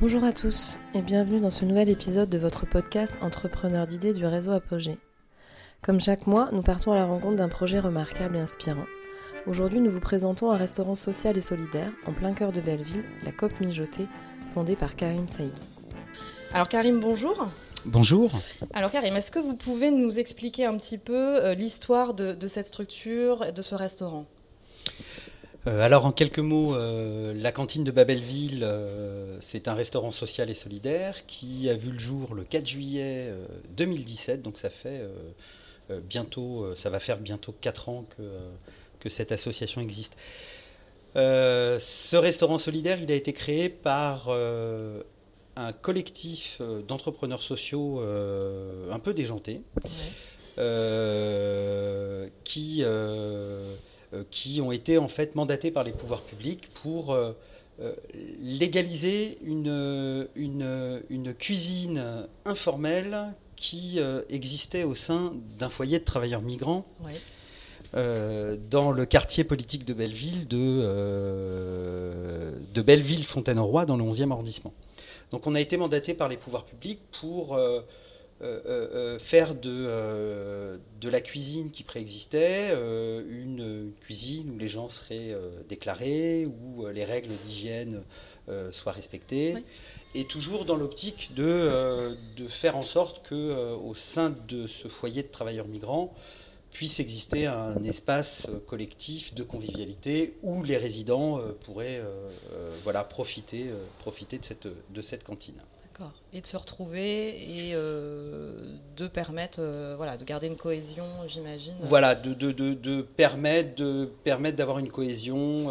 Bonjour à tous et bienvenue dans ce nouvel épisode de votre podcast Entrepreneur d'idées du réseau Apogée. Comme chaque mois, nous partons à la rencontre d'un projet remarquable et inspirant. Aujourd'hui, nous vous présentons un restaurant social et solidaire en plein cœur de Belleville, la COP Mijotée, fondée par Karim Saïdi. Alors Karim, bonjour. Bonjour. Alors Karim, est-ce que vous pouvez nous expliquer un petit peu euh, l'histoire de, cette structure et de ce restaurant? Euh, alors en quelques mots, euh, la cantine de Babelville, c'est un restaurant social et solidaire qui a vu le jour le 4 juillet 2017, donc ça fait bientôt, ça va faire bientôt 4 ans que, que cette association existe. ce restaurant solidaire, il a été créé par un collectif euh, d'entrepreneurs sociaux euh, un peu déjantés. Euh, qui, qui ont été en fait mandatés par les pouvoirs publics pour légaliser une, une, une, cuisine informelle qui existait au sein d'un foyer de travailleurs migrants. dans le quartier politique de Belleville, de, de Belleville-Fontaine-au-Roi, dans le 11e arrondissement. Donc on a été mandaté par les pouvoirs publics pour euh, euh, euh, faire de, de la cuisine qui préexistait une, cuisine où les gens seraient déclarés, où les règles d'hygiène soient respectées. Et toujours dans l'optique de, de, faire en sorte que au sein de ce foyer de travailleurs migrants, puisse exister un espace collectif de convivialité où les résidents euh, pourraient euh, euh, voilà, profiter, profiter de, cette, de cette cantine. D'accord. Et de se retrouver et de permettre voilà, de garder une cohésion, j'imagine. Voilà, de, de, de, de permettre de permettre d'avoir une cohésion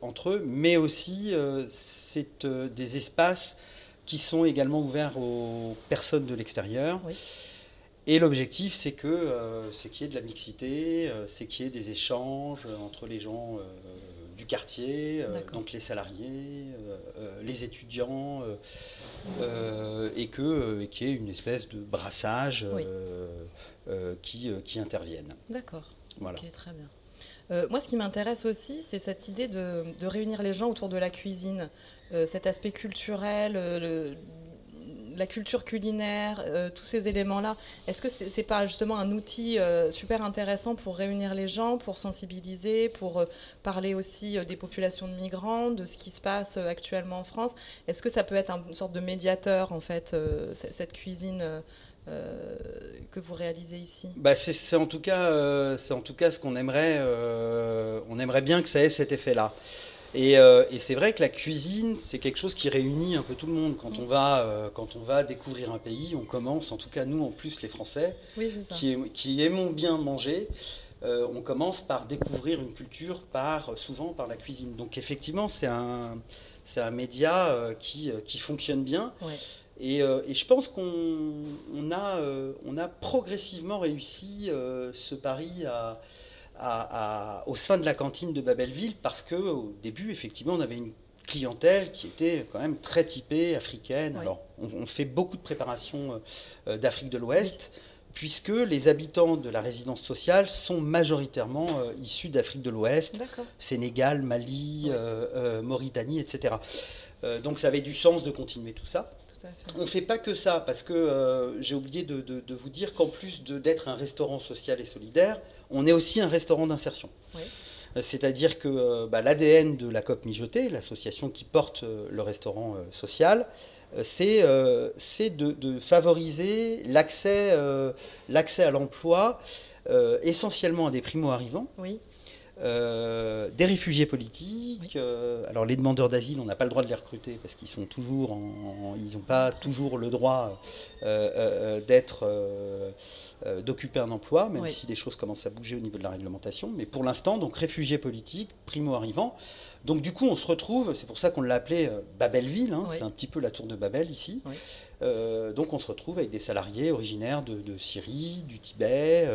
entre eux, mais aussi c'est des espaces qui sont également ouverts aux personnes de l'extérieur. Oui. Et l'objectif, c'est que euh, c'est qu'il y ait de la mixité, euh, c'est qu'il y ait des échanges entre les gens euh, du quartier, donc les salariés, les étudiants, et que qu'il y ait une espèce de brassage qui, qui intervienne. D'accord. Voilà. Ok, très bien. moi, ce qui m'intéresse aussi, c'est cette idée de, de, réunir les gens autour de la cuisine, cet aspect culturel, le, la culture culinaire, euh, tous ces éléments-là, est-ce que c'est n'est pas justement un outil euh, super intéressant pour réunir les gens, pour sensibiliser, pour euh, parler aussi des populations de migrants, de ce qui se passe actuellement en France? Est-ce que ça peut être une sorte de médiateur, en fait, cette cuisine que vous réalisez ici? Bah c'est en tout cas c'est en tout cas ce qu'on aimerait on aimerait bien que ça ait cet effet euh, et, c'est vrai que la cuisine, c'est quelque chose qui réunit un peu tout le monde. Quand, on va, euh, quand on va découvrir un pays, on commence, en tout cas nous en plus les Français, qui, aimons bien manger, euh, on commence par découvrir une culture par, souvent par la cuisine. Donc effectivement, c'est un, un média qui, qui fonctionne bien. Et, et, je pense qu'on on a, on a progressivement réussi ce pari à au sein de la cantine de Babelville parce qu'au début, effectivement, on avait une clientèle qui était quand même très typée africaine. Alors, on, fait beaucoup de préparation euh, d'Afrique de l'Ouest. Puisque les habitants de la résidence sociale sont majoritairement euh, issus d'Afrique de l'Ouest, Sénégal, Mali, euh, Mauritanie, etc. donc ça avait du sens de continuer tout ça. On ne fait pas que ça, parce que j'ai oublié de, de, vous dire qu'en plus d'être un restaurant social et solidaire, on est aussi un restaurant d'insertion. Euh, c'est-à-dire que euh, bah, l'ADN de la COP Mijotée, l'association qui porte euh, le restaurant social, c'est de, favoriser l'accès à l'emploi essentiellement à des primo-arrivants. Des réfugiés politiques. alors les demandeurs d'asile, on n'a pas le droit de les recruter parce qu'ils sont toujours, ils n'ont pas toujours le droit d'être euh, d'occuper un emploi, même si les choses commencent à bouger au niveau de la réglementation. Mais pour l'instant, donc réfugiés politiques, primo-arrivants. Donc du coup, on se retrouve, c'est pour ça qu'on l'a appelé euh, Babelville, hein, c'est un petit peu la tour de Babel ici. Euh, donc on se retrouve avec des salariés originaires de, Syrie, du Tibet,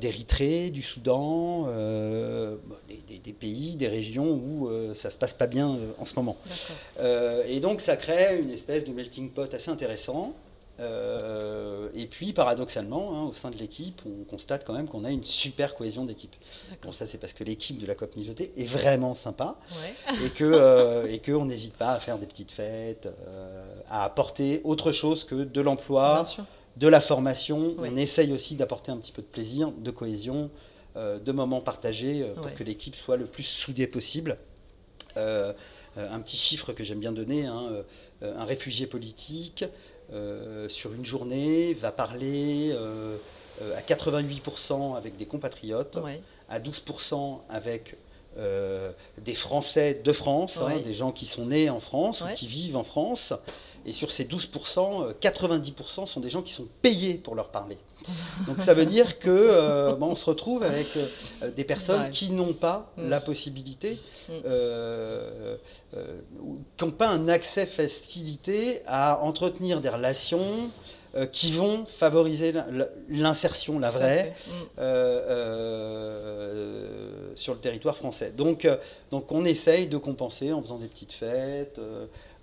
d'Érythrée, du Soudan, des, pays, des régions où ça se passe pas bien en ce moment. et donc ça crée une espèce de melting pot assez intéressant. Euh, et puis, paradoxalement, hein, au sein de l'équipe, on constate quand même qu'on a une super cohésion d'équipe. Bon, ça, c'est parce que l'équipe de la COP Mijotée est vraiment sympa et que euh, et qu'on n'hésite pas à faire des petites fêtes, euh, à apporter autre chose que de l'emploi, de la formation. On essaye aussi d'apporter un petit peu de plaisir, de cohésion, de moments partagés pour que l'équipe soit le plus soudée possible. un petit chiffre que j'aime bien donner, hein, un réfugié politique sur une journée va parler euh, euh, à 88% avec des compatriotes, à 12% avec des Français de France, hein, des gens qui sont nés en France ou qui vivent en France. Et sur ces 12%, 90% sont des gens qui sont payés pour leur parler. Donc ça veut dire que euh, on se retrouve avec euh, des personnes qui n'ont pas mm. la possibilité, mm. euh, qui n'ont pas un accès facilité à entretenir des relations qui vont favoriser l'insertion, la vraie, mm. sur le territoire français. Donc, donc on essaye de compenser en faisant des petites fêtes.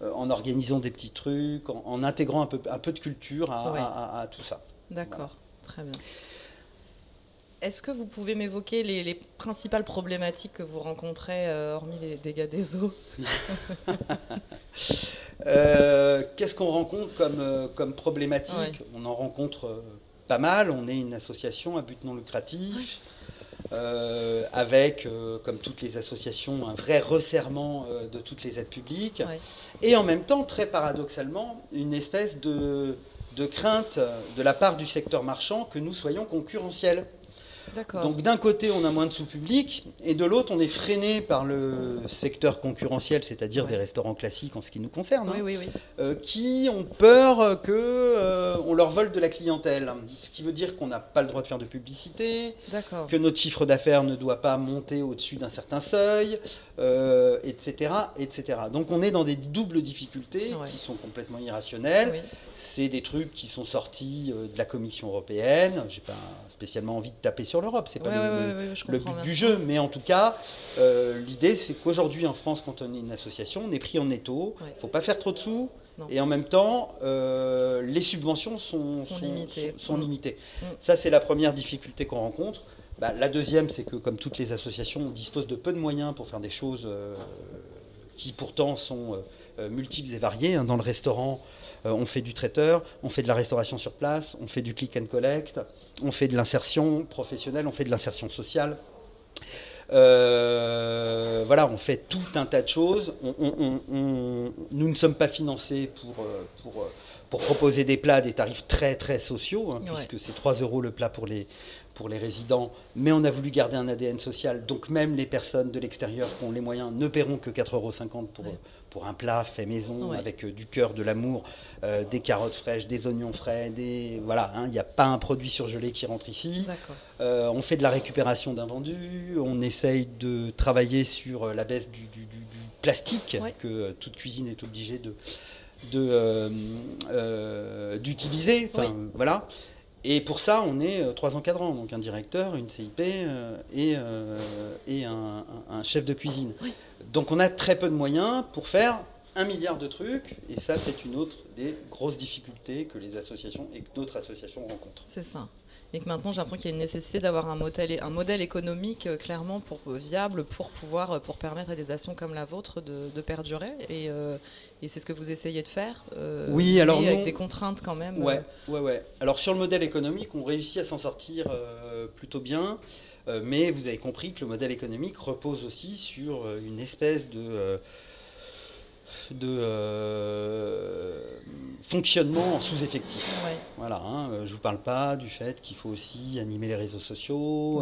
en organisant des petits trucs, en, intégrant un peu, un peu de culture à, tout ça. D'accord. Très bien. Est-ce que vous pouvez m'évoquer les, principales problématiques que vous rencontrez, euh, hormis les dégâts des eaux? Euh, Qu'est-ce qu'on rencontre comme, euh, comme problématique? On en rencontre pas mal. On est une association à but non lucratif. avec, comme toutes les associations, un vrai resserrement de toutes les aides publiques, et en même temps, très paradoxalement, une espèce de, de crainte de la part du secteur marchand que nous soyons concurrentiels. Donc d'un côté, on a moins de sous public, et de l'autre, on est freiné par le secteur concurrentiel, c'est-à-dire des restaurants classiques en ce qui nous concerne, hein, euh, qui ont peur que euh, on leur vole de la clientèle. Ce qui veut dire qu'on n'a pas le droit de faire de publicité, que notre chiffre d'affaires ne doit pas monter au-dessus d'un certain seuil, euh, etc., etc. Donc on est dans des doubles difficultés qui sont complètement irrationnelles. C'est des trucs qui sont sortis de la Commission européenne. J'ai pas spécialement envie de taper sur l'Europe, c'est pas le, but du jeu. Mais en tout cas, euh, l'idée c'est qu'aujourd'hui en France, quand on est une association, on est pris en étau. Il ne faut pas faire trop de sous. Et en même temps, euh, les subventions sont, sont, limitées. Sont, mm. limitées. Mm. Ça, c'est la première difficulté qu'on rencontre. Bah, la deuxième, c'est que comme toutes les associations, on dispose de peu de moyens pour faire des choses euh, qui pourtant sont multiples et variées. Hein. Dans le restaurant, on fait du traiteur, on fait de la restauration sur place, on fait du click and collect, on fait de l'insertion professionnelle, on fait de l'insertion sociale. Euh, voilà, on fait tout un tas de choses. nous ne sommes pas financés pour, euh, pour, pour, proposer des plats à des tarifs très très sociaux, hein, puisque c'est 3 euros le plat pour les, pour les résidents, mais on a voulu garder un ADN social, donc même les personnes de l'extérieur qui ont les moyens ne paieront que 4,50 euros pour, pour un plat fait maison avec euh, du cœur, de l'amour, euh, des carottes fraîches, des oignons frais, des voilà, hein, il n'y a pas un produit surgelé qui rentre ici. Euh, on fait de la récupération d'invendus, on essaye de travailler sur la baisse du, plastique que toute cuisine est obligée de d'utiliser. enfin, voilà. Et pour ça, on est trois encadrants, donc un directeur, une CIP et, et un, un, chef de cuisine. Oui. Donc on a très peu de moyens pour faire un milliard de trucs, et ça c'est une autre des grosses difficultés que les associations et que notre association rencontre. C'est ça. Et que maintenant j'ai l'impression qu'il y a une nécessité d'avoir un modèle, un modèle économique euh, clairement pour, euh, viable pour pouvoir euh, pour permettre à des actions comme la vôtre de, perdurer. Et, et c'est ce que vous essayez de faire. oui, alors avec des contraintes quand même. Ouais, ouais, ouais. Alors sur le modèle économique, on réussit à s'en sortir plutôt bien. Mais vous avez compris que le modèle économique repose aussi sur une espèce de de fonctionnement en sous-effectif. Voilà, hein, je ne vous parle pas du fait qu'il faut aussi animer les réseaux sociaux,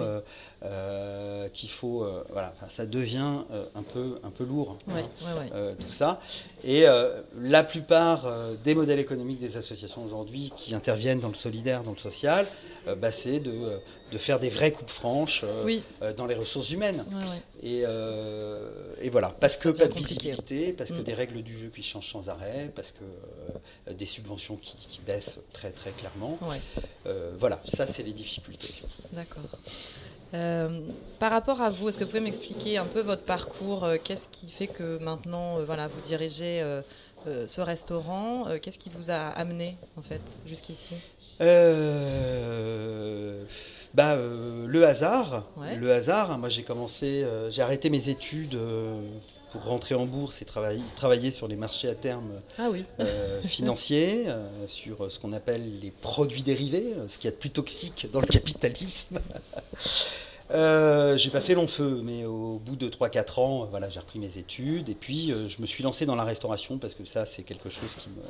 qu'il faut... voilà, ça devient un, peu, un peu lourd, hein, tout ça. Et la plupart des modèles économiques des associations aujourd'hui qui interviennent dans le solidaire, dans le social, bah, c'est de de faire des vraies coupes franches euh, euh, dans les ressources humaines. Et, euh, et, voilà, parce que pas de visibilité, parce que mm. des règles du jeu qui changent sans arrêt, parce que des subventions qui, baissent très très clairement. voilà, ça c'est les difficultés. D'accord. par rapport à vous, est-ce que vous pouvez m'expliquer un peu votre parcours Qu'est-ce qui fait que maintenant, voilà, vous dirigez ce restaurant. Qu'est-ce qui vous a amené en fait jusqu'ici? Bah, le hasard, le hasard. Moi, j'ai commencé, j'ai arrêté mes études pour rentrer en bourse et travailler, travailler sur les marchés à terme ah euh, financiers, euh, sur ce qu'on appelle les produits dérivés, ce qui est plus toxique dans le capitalisme. euh, j'ai pas fait long feu, mais au bout de 3-4 ans, voilà, j'ai repris mes études et puis euh, je me suis lancé dans la restauration parce que ça, c'est quelque chose qui me,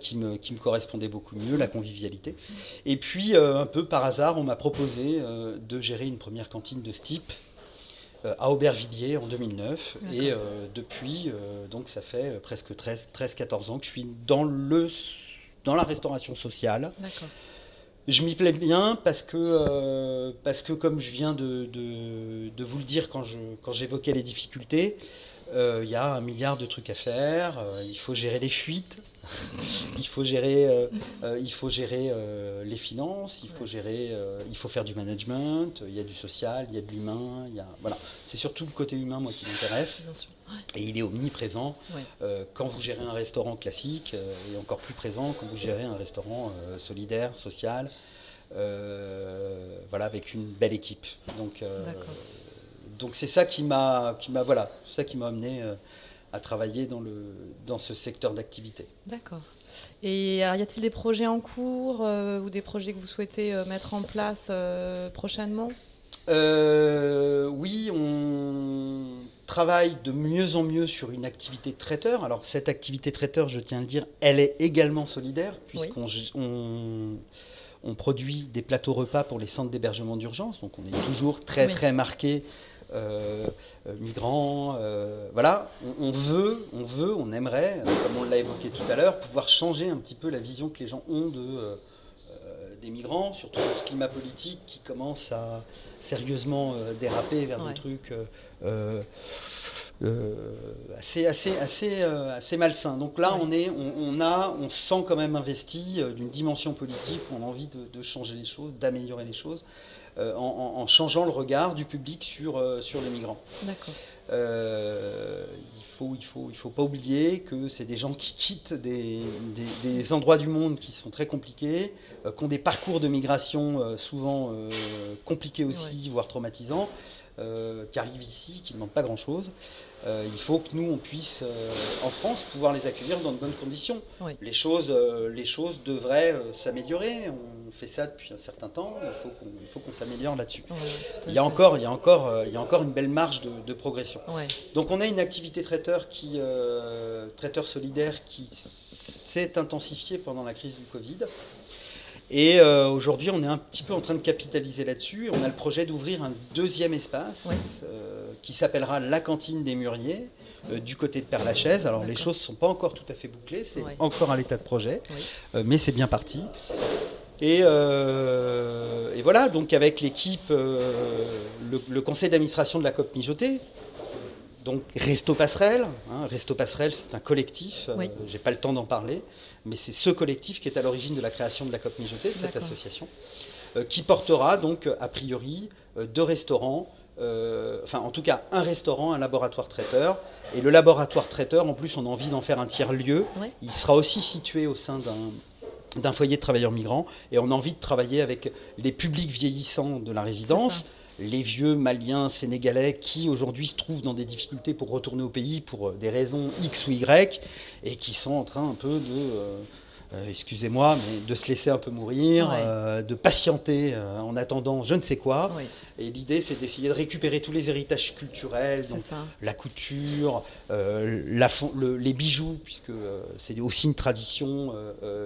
qui, me, qui me correspondait beaucoup mieux, la convivialité. Et puis, un peu par hasard, on m'a proposé de gérer une première cantine de ce type euh, à Aubervilliers en 2009. Et euh, depuis, euh, donc ça fait presque 13-14 ans que je suis dans, le, dans la restauration sociale. Je m'y plais bien parce que, parce que comme je viens de, de, de vous le dire quand j'évoquais quand les difficultés, il y a un milliard de trucs à faire. il faut gérer les fuites, il faut gérer, euh, euh, il faut gérer euh, les finances, il faut gérer, il faut faire du management. Il y a du social, il y a de l'humain. Il y a, voilà, c'est surtout le côté humain moi qui m'intéresse. Et il est omniprésent quand vous gérez un restaurant classique et encore plus présent quand vous gérez un restaurant solidaire, social. voilà, avec une belle équipe. Donc, donc c'est ça qui m'a, qui m'a, voilà, ça qui m'a amené à travailler dans, le, dans ce secteur d'activité. D'accord. Et alors, y a-t-il des projets en cours euh, ou des projets que vous souhaitez euh, mettre en place euh, prochainement? Oui, on travaille de mieux en mieux sur une activité de traiteur. Alors, cette activité traiteur, je tiens à le dire, elle est également solidaire, puisqu'on on, produit des plateaux repas pour les centres d'hébergement d'urgence. Donc, on est toujours très, très marqué euh, euh, migrants. Euh, voilà, on, veut, on veut, on aimerait, comme on l'a évoqué tout à l'heure, pouvoir changer un petit peu la vision que les gens ont de, des migrants, surtout dans ce climat politique qui commence à sérieusement déraper vers des trucs assez, assez, assez, assez malsains. Donc là, on, est, on, a, on sent quand même investi d'une dimension politique où on a envie de changer les choses, d'améliorer les choses. Euh, en, changeant le regard du public sur, euh, sur les migrants. Euh, il faut, il faut, il faut pas oublier que c'est des gens qui quittent des, des, endroits du monde qui sont très compliqués, qui ont des parcours de migration souvent compliqués aussi, voire traumatisants. Euh, qui arrivent ici, qui ne demandent pas grand-chose. Euh, il faut que nous, on puisse, euh, en France, pouvoir les accueillir dans de bonnes conditions. Les, choses, les choses devraient s'améliorer. On fait ça depuis un certain temps. Il faut qu'on s'améliore là-dessus. il, y a encore, il, il y a encore une belle marge de, progression. Donc on a une activité traiteur, qui, traiteur solidaire qui s'est intensifiée pendant la crise du Covid. Et euh, aujourd'hui, on est un petit peu en train de capitaliser là-dessus. On a le projet d'ouvrir un deuxième espace euh, qui s'appellera la cantine des Mûriers. Euh, du côté de Père-Lachaise. Alors les choses ne sont pas encore tout à fait bouclées, c'est encore à l'état de projet, mais c'est bien parti. Et, voilà, donc avec l'équipe, le, conseil d'administration de la COP Mijotée, donc Resto Passerelle, hein, Resto Passerelle c'est un collectif, je j'ai pas le temps d'en parler, mais c'est ce collectif qui est à l'origine de la création de la COP Mijotée, de cette association, euh, qui portera donc a priori euh, deux restaurants, euh, enfin en tout cas un restaurant, un laboratoire traiteur. Et le laboratoire traiteur, en plus on a envie d'en faire un tiers-lieu, il sera aussi situé au sein d'un foyer de travailleurs migrants. Et on a envie de travailler avec les publics vieillissants de la résidence les vieux Maliens, Sénégalais qui aujourd'hui se trouvent dans des difficultés pour retourner au pays pour euh, des raisons X ou Y et qui sont en train un peu de, euh, euh, excusez-moi, mais de se laisser un peu mourir, de patienter en attendant je ne sais quoi. Et l'idée, c'est d'essayer de récupérer tous les héritages culturels, la couture, les bijoux, puisque c'est aussi une tradition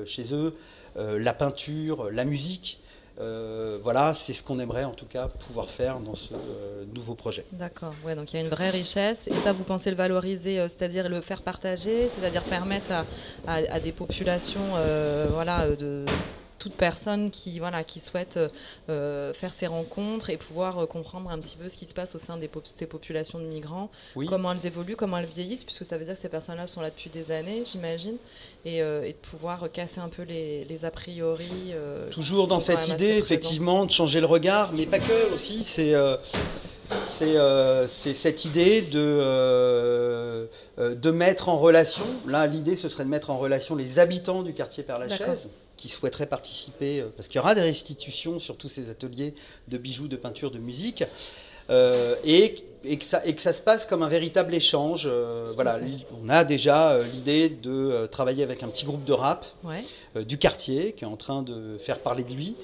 chez eux, la peinture, la musique. Euh, voilà, c'est ce qu'on aimerait en tout cas pouvoir faire dans ce euh, nouveau projet. D'accord, ouais, donc il y a une vraie richesse. Et ça, vous pensez le valoriser, euh, c'est-à-dire le faire partager, c'est-à-dire permettre à, des populations voilà, de toute personne qui, voilà, qui souhaite euh, faire ces rencontres et pouvoir euh, comprendre un petit peu ce qui se passe au sein des ces populations de migrants, comment elles évoluent, comment elles vieillissent, puisque ça veut dire que ces personnes-là sont là depuis des années, j'imagine, et, euh, de pouvoir casser un peu les, les a priori. Toujours dans cette idée, effectivement, de changer le regard, mais pas que aussi, c'est euh, cette idée de, euh, euh, de mettre en relation, là l'idée ce serait de mettre en relation les habitants du quartier Père-Lachaise qui souhaiteraient participer, parce qu'il y aura des restitutions sur tous ces ateliers de bijoux, de peinture, de musique, et et que, ça, et que ça se passe comme un véritable échange. Euh, voilà, on a déjà euh, l'idée de euh, travailler avec un petit groupe de rap du quartier qui est en train de faire parler de lui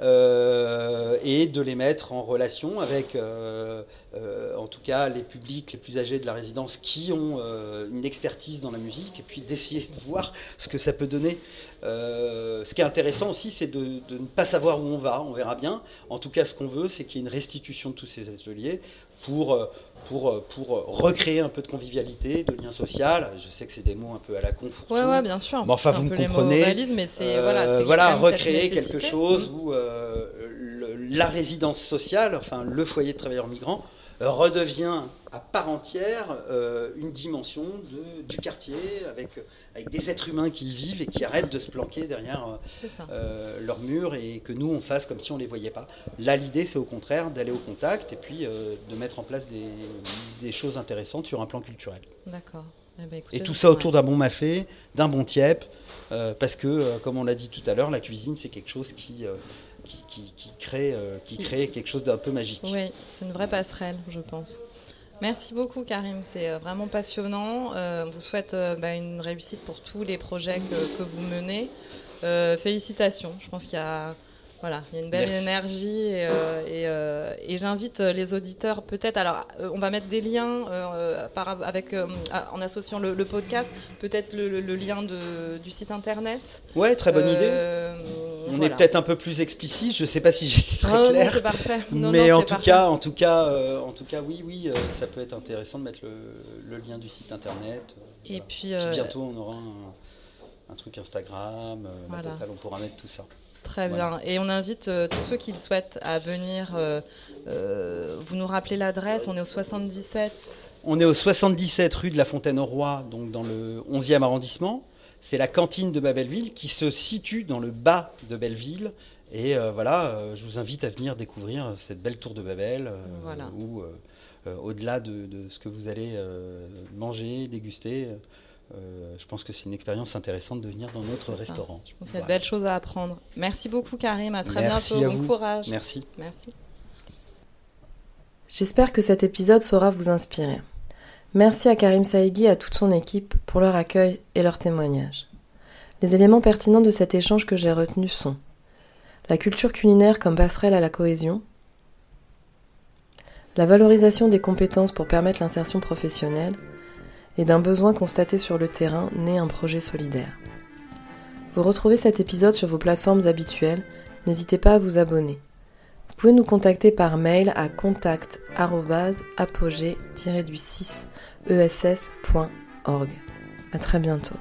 et de les mettre en relation avec, en tout cas, les publics les plus âgés de la résidence qui ont une expertise dans la musique et puis d'essayer de voir ce que ça peut donner. ce qui est intéressant aussi, c'est de, de ne pas savoir où on va, on verra bien. En tout cas, ce qu'on veut, c'est qu'il y ait une restitution de tous ces ateliers pour, euh, pour, euh, pour recréer un peu de convivialité, de lien social. Je sais que c'est des mots un peu à la con. Oui, ouais, bien sûr. Mais enfin, vous me comprenez. mais euh, voilà, recréer quelque chose où la résidence sociale, enfin le foyer de travailleurs migrants, redevient à part entière euh, une dimension de, du quartier avec, avec des êtres humains qui y vivent et qui arrêtent de se planquer derrière euh, leurs murs et que nous on fasse comme si on les voyait pas. Là l'idée c'est au contraire d'aller au contact et puis euh, de mettre en place des, des, choses intéressantes sur un plan culturel. D'accord. Eh ben, et tout ça autour d'un bon mafé, d'un bon tiep, parce que comme on l'a dit tout à l'heure, la cuisine c'est quelque chose qui qui, crée, euh, qui, crée quelque chose d'un peu magique. Oui, c'est une vraie passerelle, je pense. Merci beaucoup Karim, c'est euh, vraiment passionnant. Euh, on vous souhaite bah, une réussite pour tous les projets que, que vous menez. félicitations, je pense qu'il y a voilà, il y a une belle énergie et, euh, euh, et, j'invite euh, les auditeurs peut-être. Alors, on va mettre des liens par, avec, en associant le, podcast, peut-être le, lien de, du site internet. Ouais, très bonne idée. On est peut-être un peu plus explicite. Je ne sais pas si j'étais très ah, clair. c'est parfait. mais en tout cas, en tout cas, en tout cas, oui, oui, ça peut être intéressant de mettre le, lien du site internet. Et puis, bientôt, on aura un, truc Instagram. on pourra mettre tout ça. Très bien. Et on invite euh, tous ceux qui le souhaitent à venir. Euh, euh, vous nous rappelez l'adresse On est au 77 On est au 77 rue de la Fontaine-au-Roi, donc dans le 11e arrondissement. C'est la cantine de Babelville qui se situe dans le bas de Belleville. Et voilà, je vous invite à venir découvrir cette belle tour de Babel, où au-delà de, de, ce que vous allez manger, déguster, euh, je pense que c'est une expérience intéressante de venir dans notre restaurant. Je pense qu'il y a de belles choses à apprendre. Merci beaucoup Karim, à très bientôt, bon courage. Merci. Merci. J'espère que cet épisode saura vous inspirer. Merci à Karim Saïgui et à toute son équipe pour leur accueil et leur témoignage. Les éléments pertinents de cet échange que j'ai retenu sont la culture culinaire comme passerelle à la cohésion, la valorisation des compétences pour permettre l'insertion professionnelle, et d'un besoin constaté sur le terrain naît un projet solidaire. Vous retrouvez cet épisode sur vos plateformes habituelles, n'hésitez pas à vous abonner. Vous pouvez nous contacter par mail à contact@apogée-du6ess.org. À très bientôt.